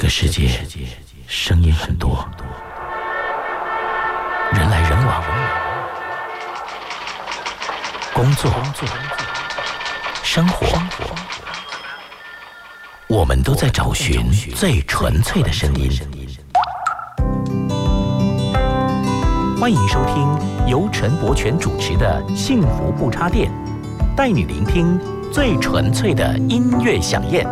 这个世界声音很多，人来人往。工作、生活，我们都在找寻最纯粹的声音。欢迎收听由陈柏权主持的幸福不插电，带你聆听最纯粹的音乐响宴。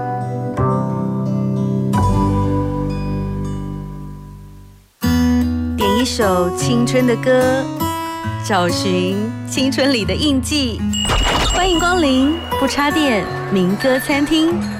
首青春的歌找寻青春里的印记。欢迎光临不插电民歌餐厅。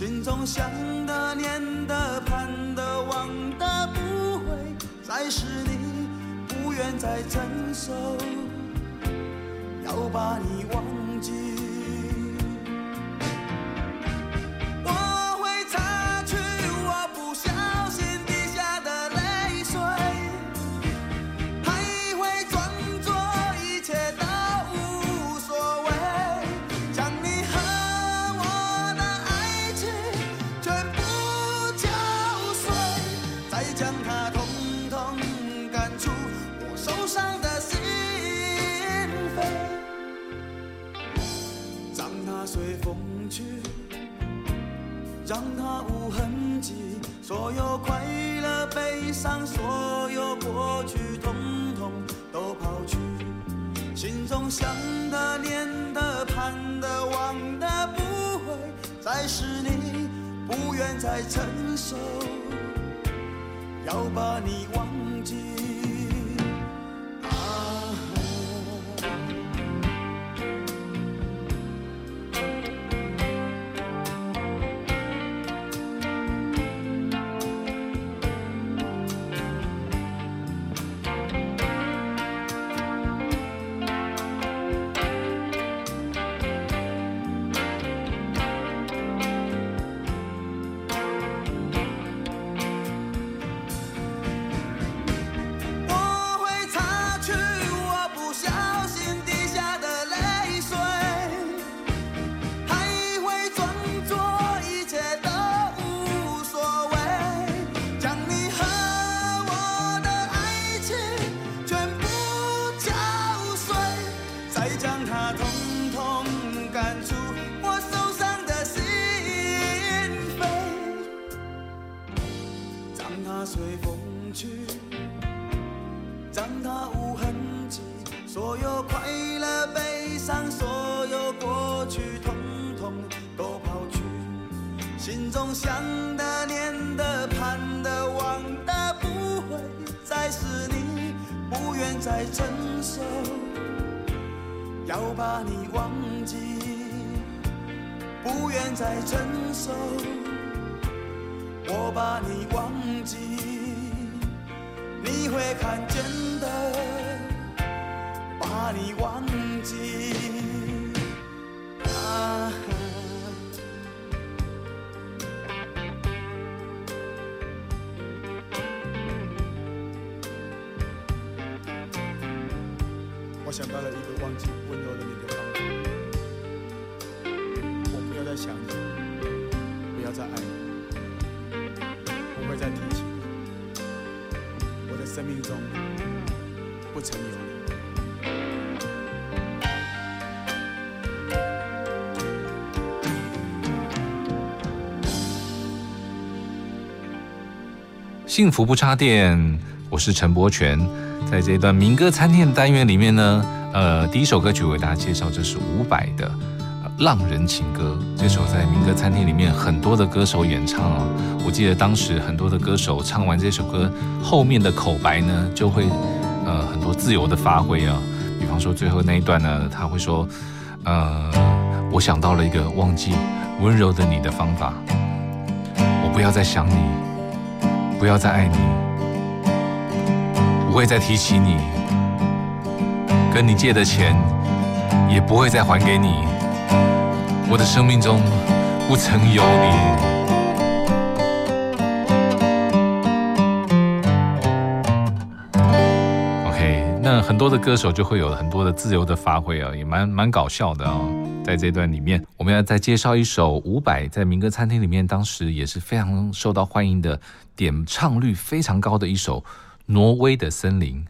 心中想的念的盼的望的不会再是你不愿再承受。要把你忘记。总想的念的盼的望的不会再是你不愿再承受要把你忘再承受，我把你忘记，你会看见。幸福不插电。我是陈柏权，在这一段民歌餐厅的单元里面呢，呃，第一首歌曲我为大家介绍，这是伍佰的。浪人情歌》。这首在民歌餐厅里面很多的歌手演唱哦。我记得当时很多的歌手唱完这首歌，后面的口白呢就会呃很多自由的发挥啊。比方说最后那一段呢，他会说：“呃，我想到了一个忘记温柔的你的方法，我不要再想你，不要再爱你。”不会再提起你，跟你借的钱也不会再还给你。我的生命中不曾有你。OK，那很多的歌手就会有很多的自由的发挥啊，也蛮蛮搞笑的哦。在这段里面，我们要再介绍一首伍佰在民歌餐厅里面当时也是非常受到欢迎的，点唱率非常高的一首。挪威的森林。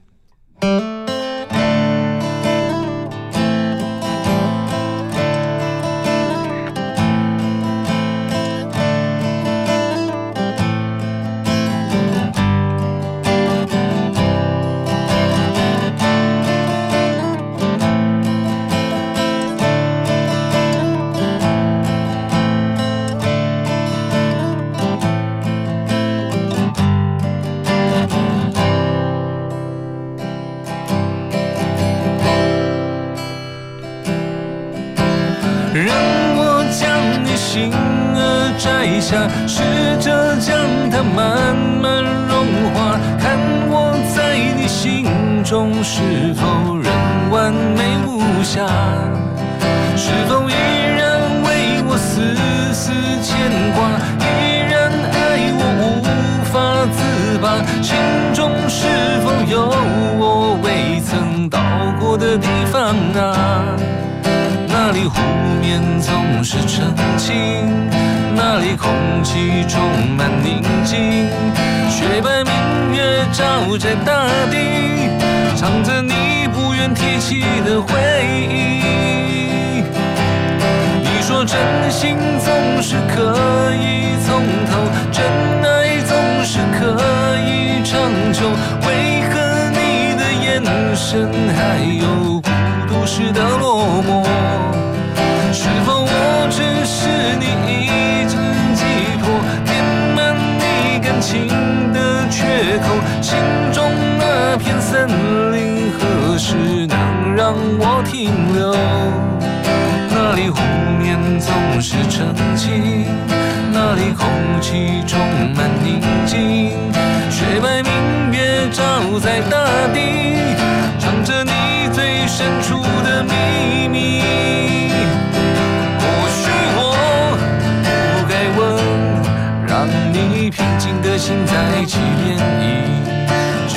那里湖面总是澄清那里空气充满宁静雪白明月照在大地藏着你不愿提起的回忆。你说真心总是可以从头真爱总是可以长久为何你的眼神还有孤独时的落寞？哦那里湖面总是澄清那里空气充满宁静雪白明月照在大地藏着你最深处的秘密。或许我不该问让你平静的心再起涟漪。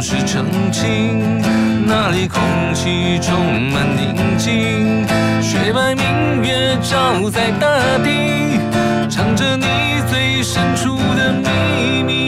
总是澄清，那里空气充满宁静，雪白明月照在大地，藏着你最深处的秘密。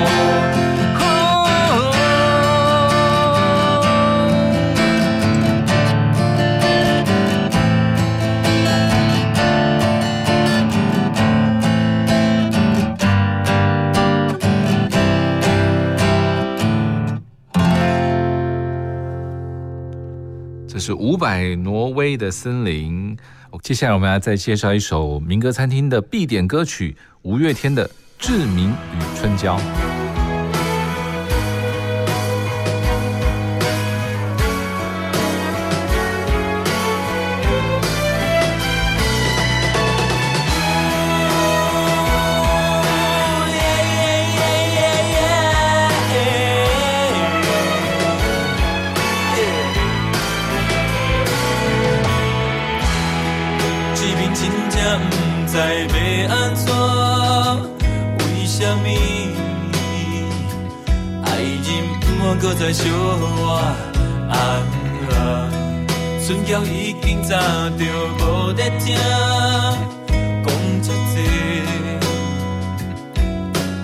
是五百挪威的森林。接下来我们要再介绍一首民歌餐厅的必点歌曲，五月天的《志明与春娇》。不愿搁再相活？啊啊！春娇已经早就无在听，讲这多，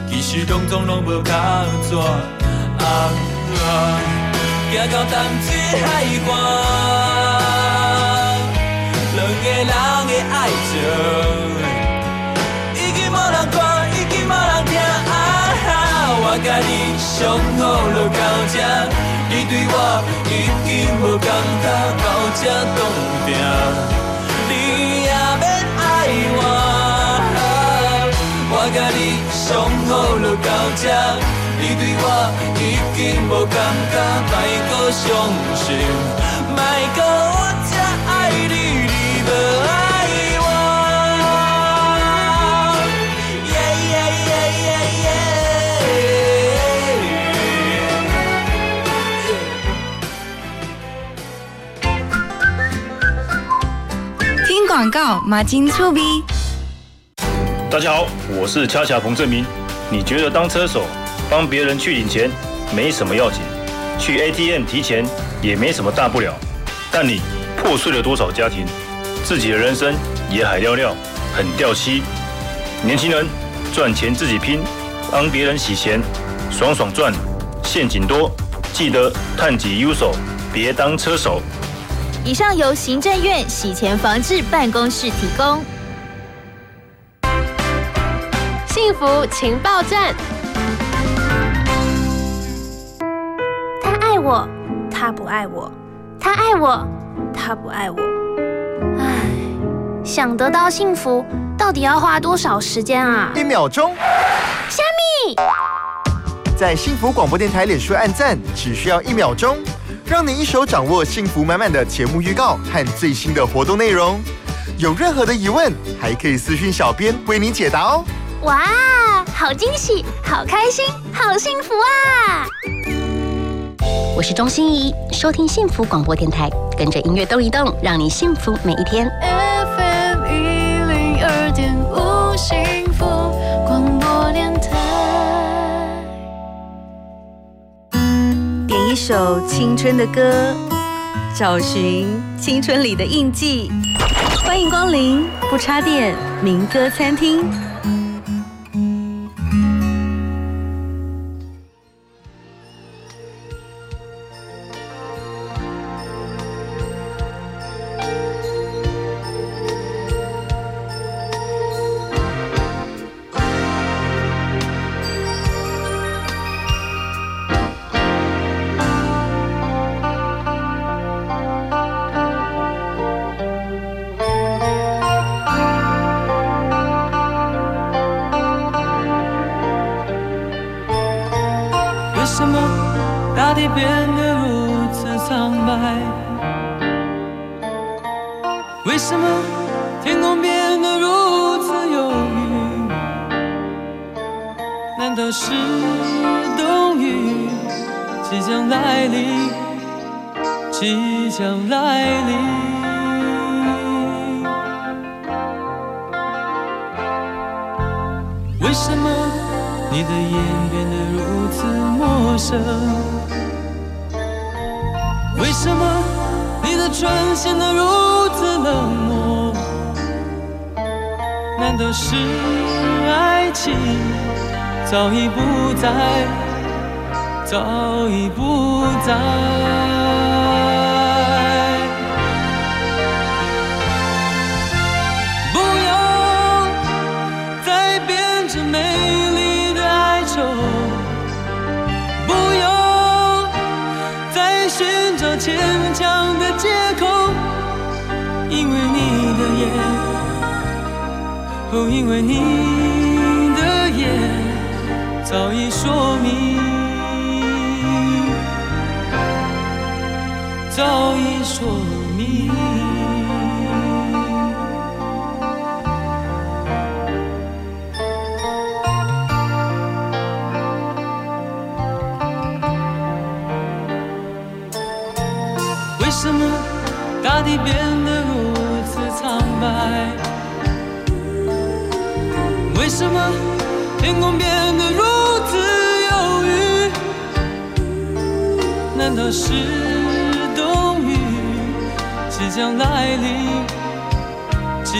其实拢总拢无卡纸。啊啊！行到淡水海岸。两个人的爱情，已经无人看，已经无人听。啊哈，我甲你相好，你对我已经无感觉，到这冻定，你也免爱我。我甲你最好就到这，你对我已经无感觉，莫搁伤心，广告，马金粗逼。大家好，我是恰恰彭正明。你觉得当车手帮别人去领钱没什么要紧，去 ATM 提钱也没什么大不了，但你破碎了多少家庭？自己的人生也海尿尿，很掉漆。年轻人赚钱自己拼，帮别人洗钱，爽爽赚，陷阱多。记得探己优手，别当车手。以上由行政院洗钱防治办公室提供。幸福情报站。他爱我，他不爱我；他爱我，他不爱我。唉，想得到幸福，到底要花多少时间啊？一秒钟。虾米，在幸福广播电台脸书按赞，只需要一秒钟，让你一手掌握幸福满满的节目预告和最新的活动内容。有任何的疑问，还可以私讯小编为你解答哦。哇，好惊喜，好开心，好幸福啊！我是钟欣怡，收听幸福广播电台，跟着音乐动一动，让你幸福每一天。首青春的歌，找寻青春里的印记。欢迎光临不插电民歌餐厅。因为你的眼，哦，因为你的眼早已说明，早已说明。为什么大地变为什么天空变得如此忧郁？难道是冬雨即将来临？即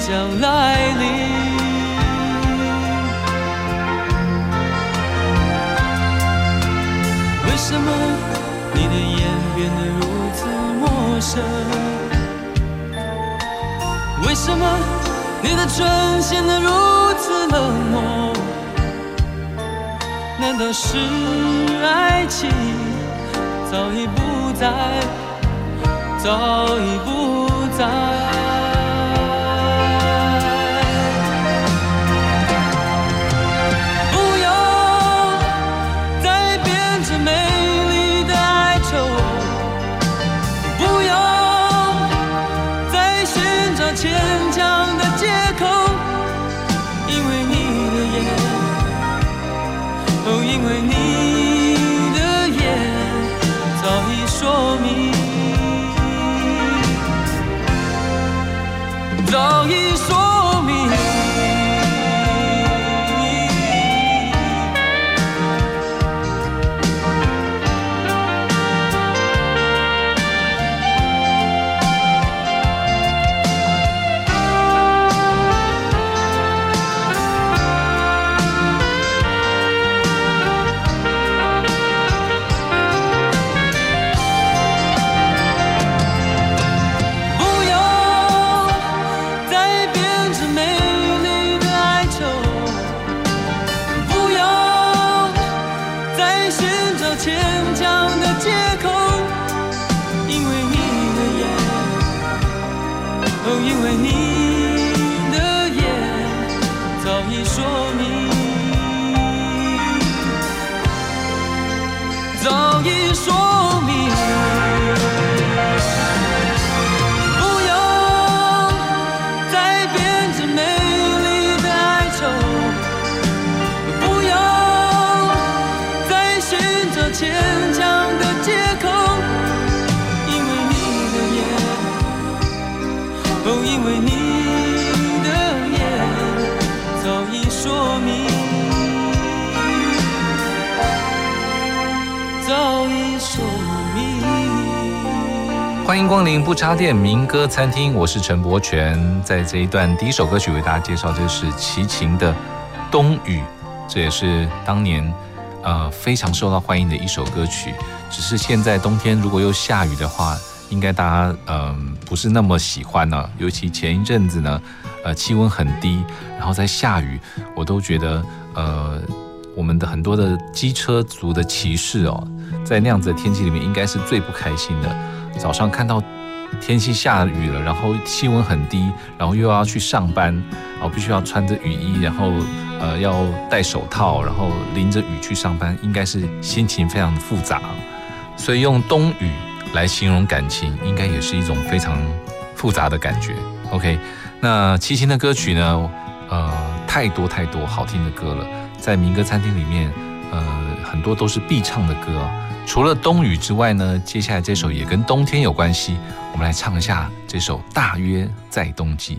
将来临？为什么你的眼变得如此陌生？为什么你的唇显得如此冷漠？难道是爱情早已不在，早已不在？不要再编织美丽的哀愁。不要再寻找牵强的借口，因为早已说迎光临不插电民歌餐厅，我是陈柏权。在这一段第一首歌曲为大家介绍，这是齐秦的《冬雨》，这也是当年呃非常受到欢迎的一首歌曲。只是现在冬天如果又下雨的话，应该大家嗯、不是那么喜欢呢、尤其前一阵子呢，呃气温很低，然后在下雨，我都觉得呃我们的很多的机车族的骑士哦，在那样子的天气里面，应该是最不开心的。早上看到天气下雨了，然后气温很低，然后又要去上班，然后必须要穿着雨衣，然后呃要戴手套，然后淋着雨去上班，应该是心情非常复杂。所以用冬雨来形容感情，应该也是一种非常复杂的感觉。OK，那齐秦的歌曲呢，呃，太多太多好听的歌了，在民歌餐厅里面，呃，很多都是必唱的歌。除了冬雨之外呢，接下来这首也跟冬天有关系，我们来唱一下这首《大约在冬季》。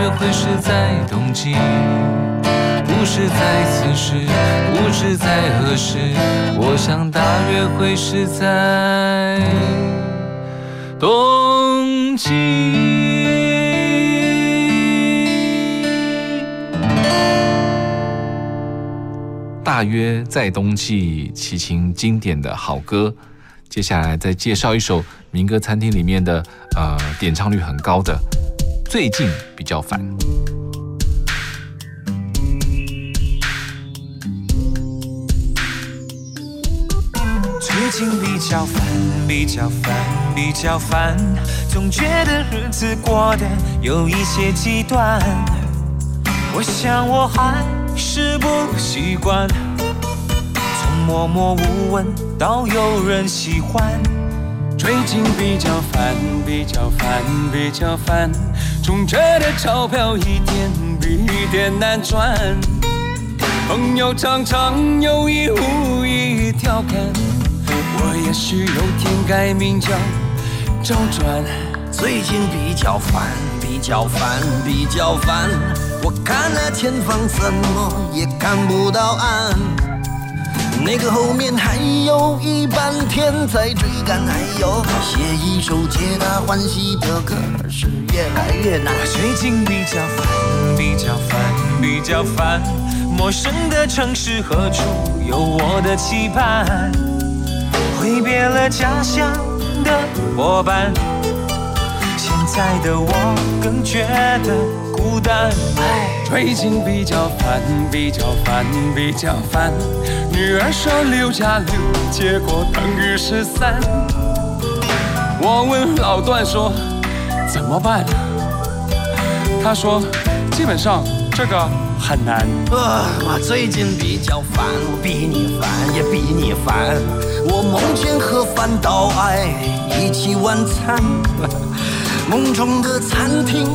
约会是在冬季。不是在此时，不知在何时，我想大约会是在冬季。大约在冬季，齐秦经典的好歌。接下来再介绍一首民歌餐厅里面的呃点唱率很高的，最近比较烦。最近比较烦，比较烦，比较烦，总觉得日子过得有一些极端。我想我还是不习惯，从默默无闻到有人喜欢。最近比较烦，比较烦，比较烦，总觉得钞票一点比一点难赚。朋友常常有意无意调侃。我也许有天改名叫周转。最近比较烦，比较烦，比较烦。我看那前方怎么也看不到岸，那个后面还有一半天在追赶，还有写一首皆大欢喜的歌是越来越难。我最近比较烦，比较烦，比较烦。陌生的城市何处有我的期盼？挥别了家乡的伙伴，现在的我更觉得孤单。最近比较烦，比较烦，比较烦。女儿说六加六，结果等于十三。我问老段说怎么办？他说基本上这个很难。啊，我最近比较烦，我比你烦，也比你烦。我梦见和饭岛爱一起晚餐，梦中的餐厅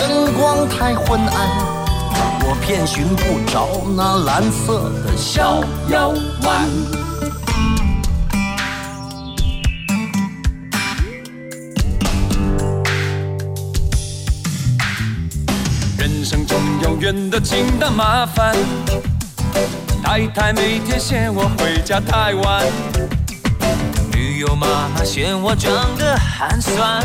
灯光太昏暗，我偏寻不着那蓝色的小药丸。人生中永远的清淡麻烦，太太每天嫌我回家太晚，女友妈妈嫌我长得寒酸。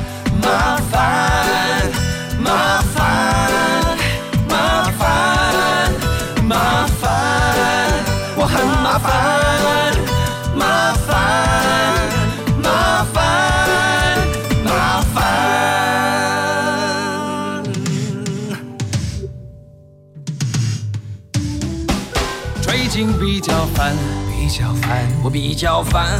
麻烦，麻烦，麻烦，麻烦，我很麻烦，麻烦，麻烦，麻烦。最近比较烦，比较烦，我比较烦，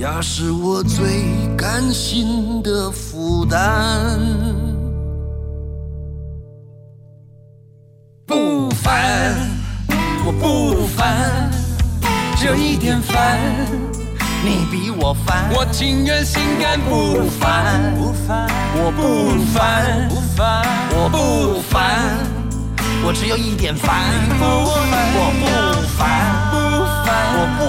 家是我最甘心的负担。不烦，我不烦，只有一点烦。你比我烦，我情愿心甘不烦。不烦，我不烦，我不烦，我只有一点烦。不烦，我不烦，不烦，我不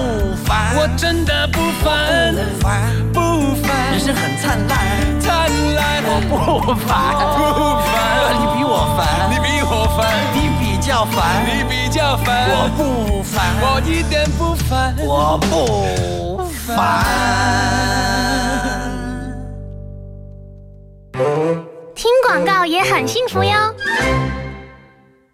烦，我真的不烦，不烦，不烦。人生很灿烂，灿烂。我不烦，不烦。你比我烦，你比我烦，你比较烦，你比较烦。我不烦，我一点不烦，我不烦。听广告也很幸福哟。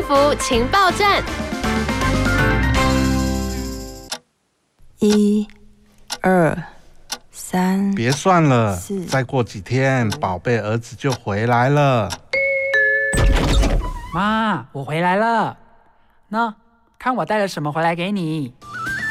幸福情报站，一、二、三，别算了，再过几天，宝贝儿子就回来了。妈，我回来了。那看我带了什么回来给你。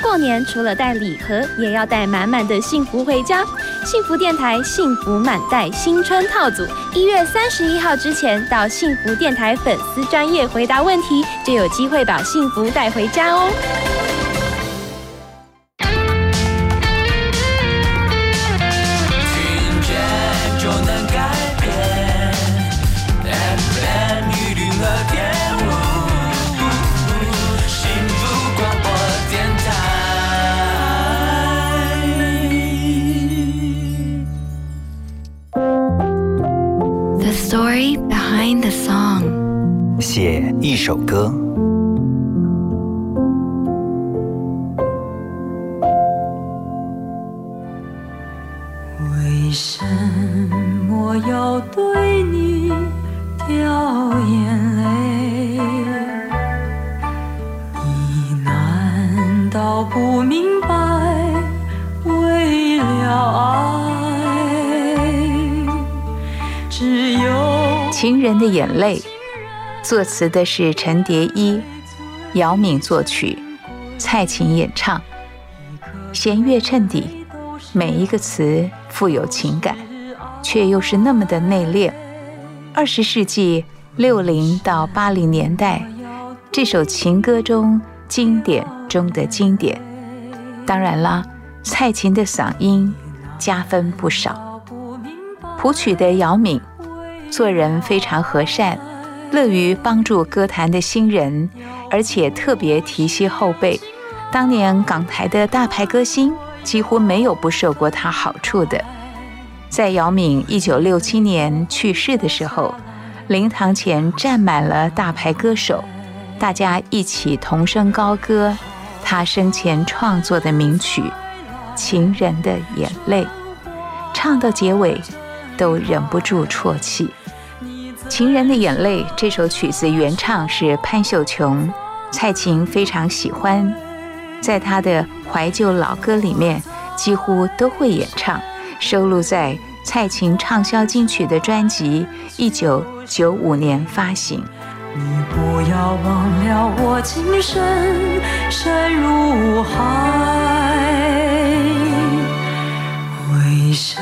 过年除了带礼盒，也要带满满的幸福回家。幸福电台幸福满袋新春套组，一月三十一号之前到幸福电台粉丝专业回答问题，就有机会把幸福带回家哦。泪，作词的是陈蝶衣，姚敏作曲，蔡琴演唱，弦乐衬底，每一个词富有情感，却又是那么的内敛。二十世纪六零到八零年代，这首情歌中经典中的经典。当然啦，蔡琴的嗓音加分不少。谱曲的姚敏，做人非常和善，乐于帮助歌坛的新人，而且特别提携后辈。当年港台的大牌歌星几乎没有不受过他好处的。在姚敏一九六七年去世的时候，灵堂前站满了大牌歌手，大家一起同声高歌他生前创作的名曲《情人的眼泪》，唱到结尾都忍不住啜泣。《情人的眼泪》这首曲子原唱是潘秀琼，蔡琴非常喜欢，在她的怀旧老歌里面几乎都会演唱。收录在蔡琴畅销金曲的专辑，一九九五年发行。你不要忘了我今生深如海，为什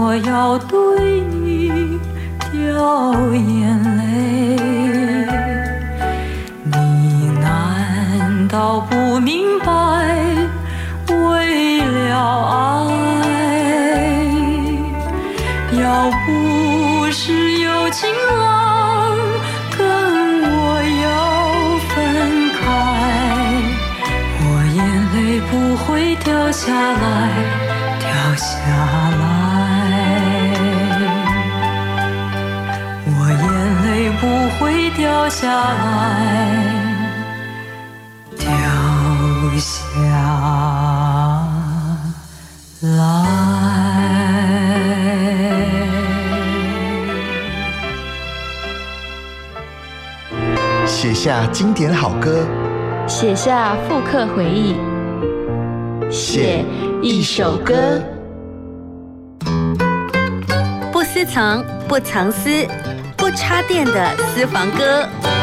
我要对你掉眼泪？你难道不明白？为了爱。要不是有情郎跟我要分开，我眼泪不会掉下来，掉下来。不会掉下来，掉下来。写下经典好歌，写下复刻回忆，写一首歌。不私藏，不藏私，插电的私房歌。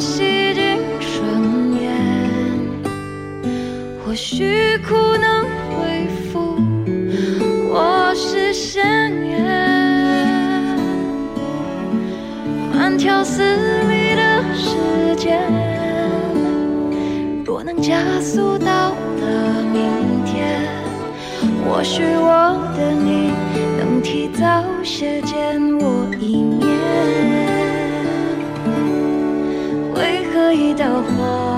洗净双眼，或许苦能恢复我视线缘，慢条斯理的时间，若能加速到了明天，或许我的你能提早些见我一面。花。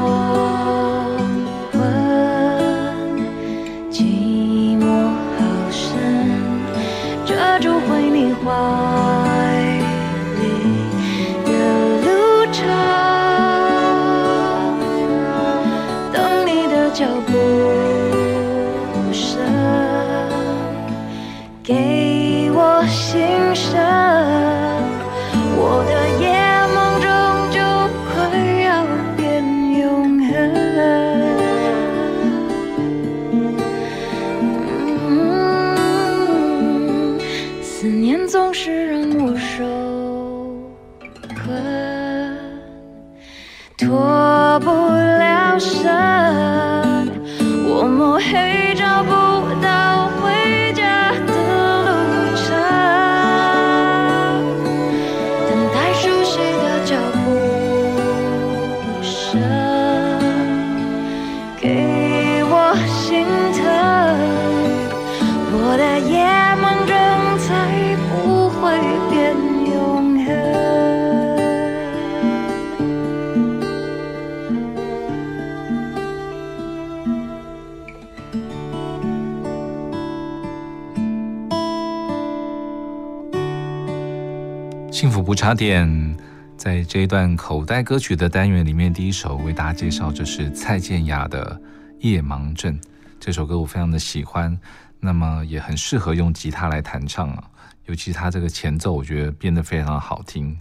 幸福不插电，在这一段口袋歌曲的单元里面，第一首为大家介绍就是蔡健雅的《夜盲症》。这首歌我非常的喜欢，那么也很适合用吉他来弹唱啊，尤其它这个前奏，我觉得编得非常好听。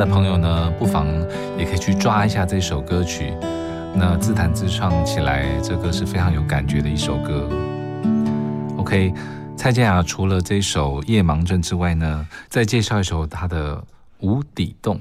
的朋友呢，不妨也可以去抓一下这首歌曲，那自弹自唱起来，这歌是非常有感觉的一首歌。OK，蔡健雅除了这首《夜盲症》之外呢，再介绍一首她的《无底洞》。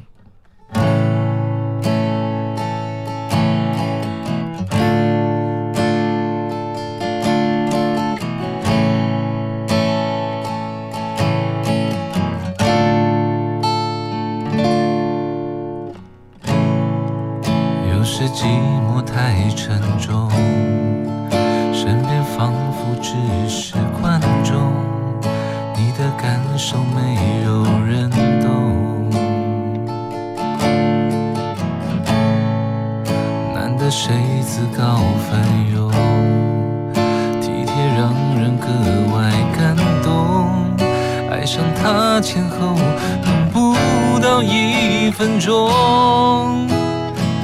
分钟。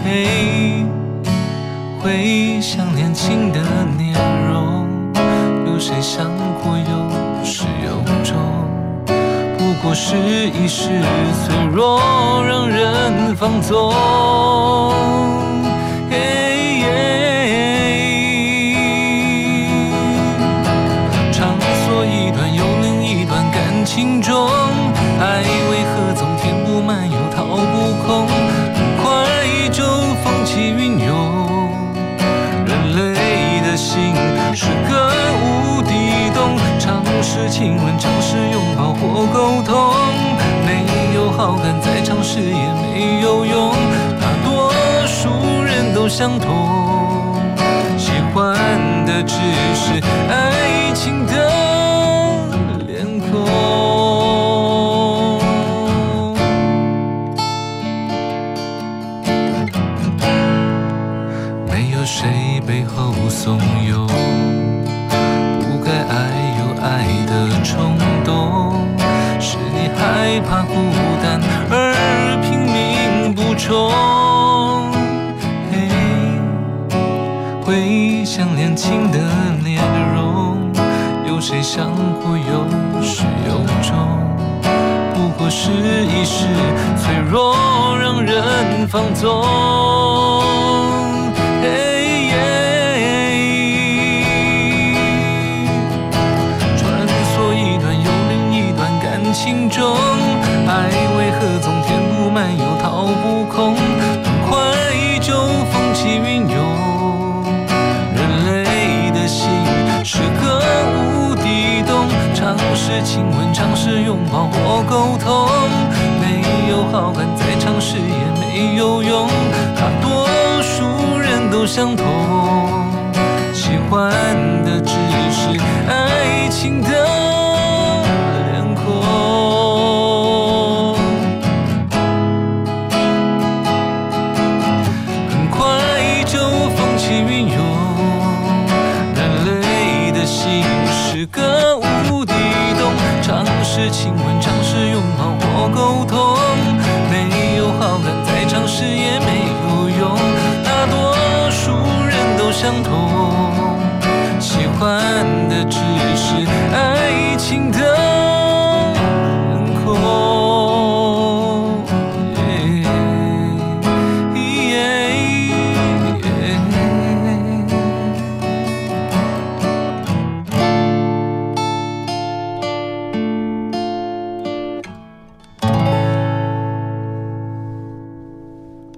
嘿，回想年轻的面容，有谁想过有始有终？不过是一时脆弱，让人放纵。亲吻，尝试拥抱或沟通，没有好感再尝试也没有用，大多数人都相同，喜欢的只是爱。命补充。嘿，回想年轻的面容，有谁想过有始有终？不过是一时脆弱，让人放纵。是亲吻，尝试拥抱或沟通，没有好感再尝试也没有用，大多数人都相同，喜欢的只相同，喜欢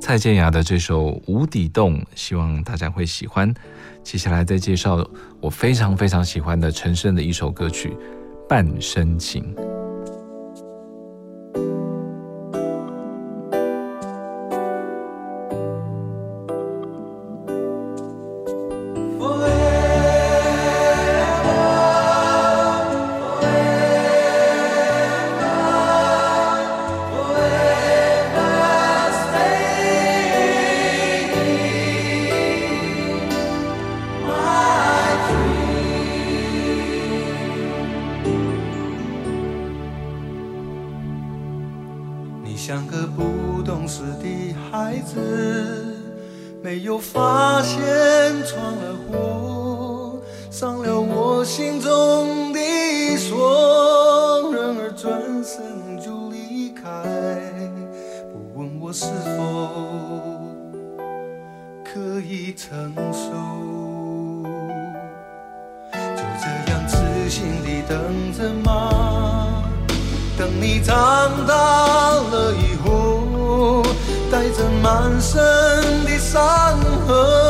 蔡健雅的这首《无底洞》，希望大家会喜欢。接下来再介绍我非常非常喜欢的陈升的一首歌曲《半生情》。像个不懂事的孩子，没有发现闯了祸，伤了我心中的锁，然而转身就离开，不问我是否可以承受，就这样痴心地等着吗？等你长满身的伤痕，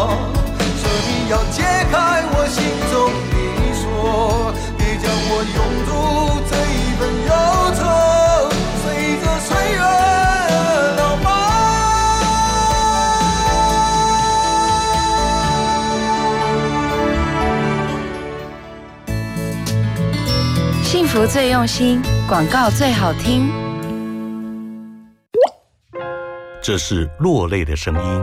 说，说你要解开我心中的锁，别将我拥住这一份忧愁，随着岁月老迈。幸福最用心，广告最好听。这是落泪的声音，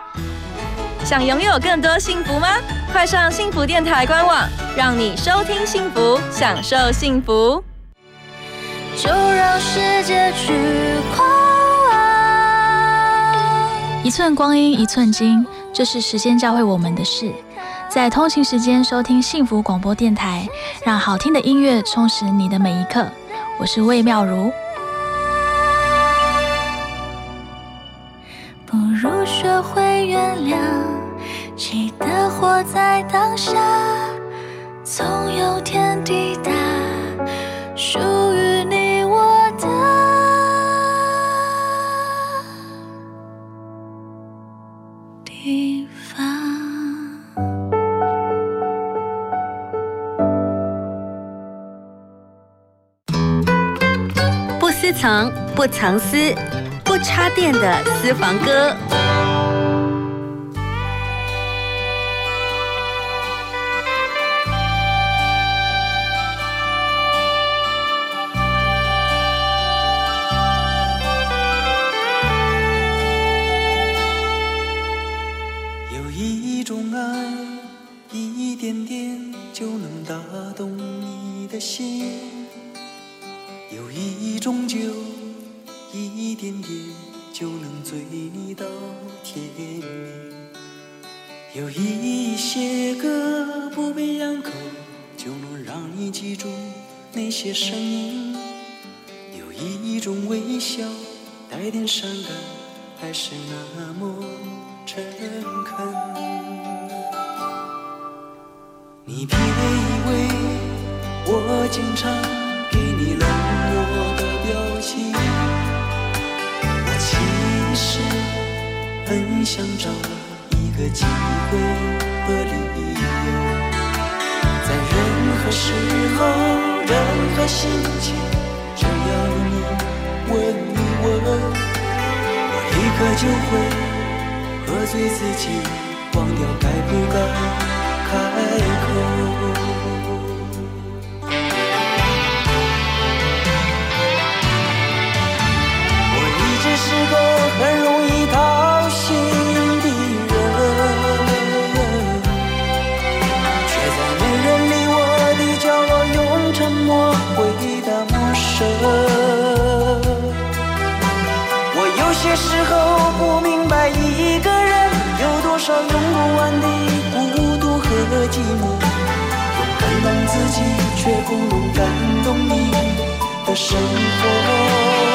想拥有更多幸福吗？快上幸福电台官网，让你收听幸福，享受幸福。就让世界去狂一寸光阴一寸金，这是时间教会我们的事。在通勤时间收听幸福广播电台，让好听的音乐充实你的每一刻。我是魏妙如。不如学会原谅，活在当下，总有天抵达属于你我的地方。不私藏，不藏私，不插电的私房歌。少用不完的孤独和寂寞，用感动自己却不能感动你的生活。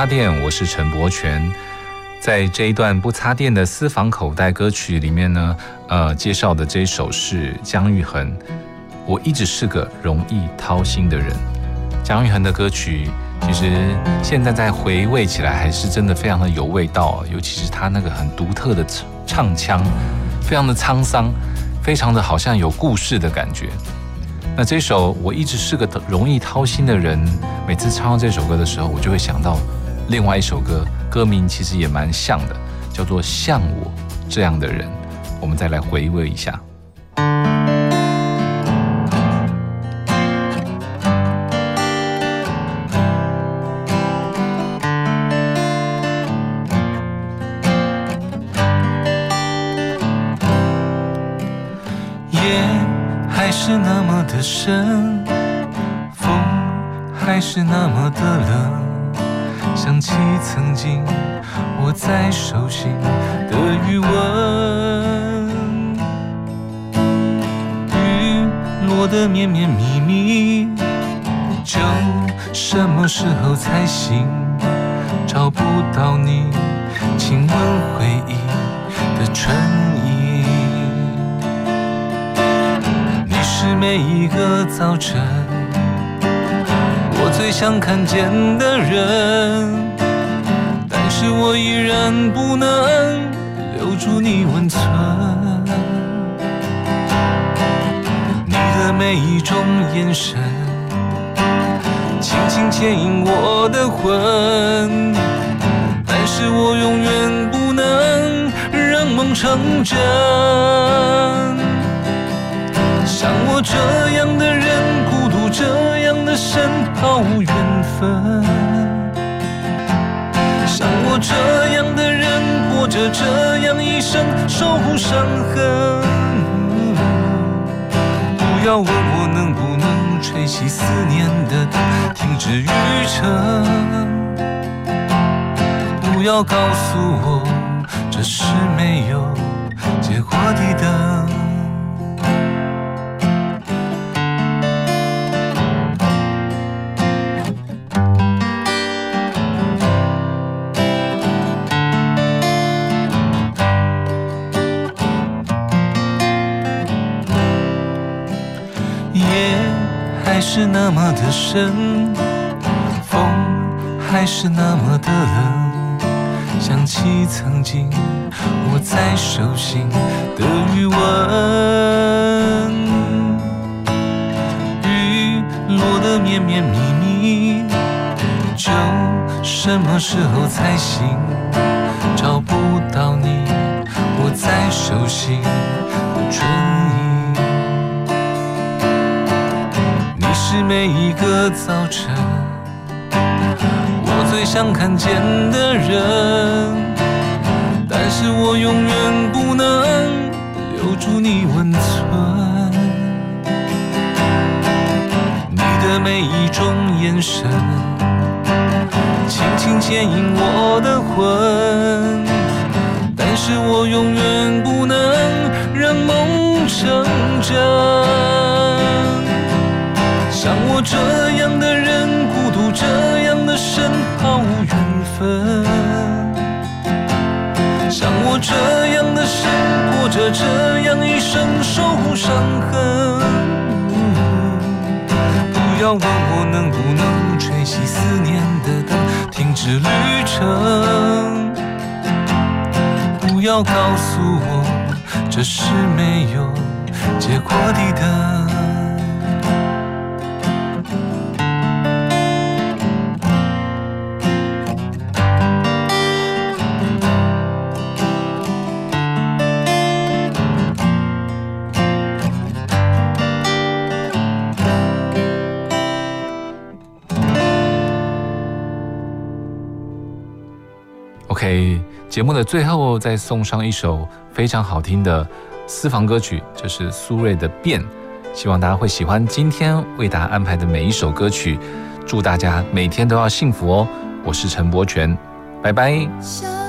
插电，我是陈柏权。在这一段不插电的私房口袋歌曲里面呢，呃，介绍的这一首是姜育恒。我一直是个容易掏心的人。姜育恒的歌曲，其实现在在回味起来，还是真的非常的有味道，尤其是他那个很独特的唱唱腔，非常的沧桑，非常的好像有故事的感觉。那这首我一直是个容易掏心的人，每次唱到这首歌的时候，我就会想到另外一首歌，歌名其实也蛮像的，叫做《像我这样的人》。我们再来回味一下。夜还是那么的深，风还是那么的冷。想起曾经握在手心的余温。雨落得绵绵密密，酒什么时候才醒？找不到你亲吻回忆的唇印。你是每一个早晨最想看见的人，但是我依然不能留住你温存。你的每一种眼神，轻轻牵引我的魂，但是我永远不能让梦成真。像我这样的人，孤这样的深，毫无缘分。像我这样的人，过着这样一生，守护伤痕。不要问我能不能吹熄思念的灯，停止旅程。不要告诉我这是没有结果的灯。是那么的深，风还是那么的冷。想起曾经握在手心的余温，雨落得绵绵密密，酒什么时候才醒？找不到你握在手心的唇是每一个早晨我最想看见的人，但是我永远不能留住你温存。你的每一种眼神，轻轻牵引我的魂，但是我永远不能让梦成真。像我这样的人，孤独这样的深，毫无缘分。像我这样的身，过着这样一生，守护伤痕。不要问我能不能吹熄思念的灯，停止旅程。不要告诉我这是没有结果的等。节目的最后再送上一首非常好听的私房歌曲，就是苏芮的《变》，希望大家会喜欢今天为大家安排的每一首歌曲。祝大家每天都要幸福哦！我是陈柏权，拜拜。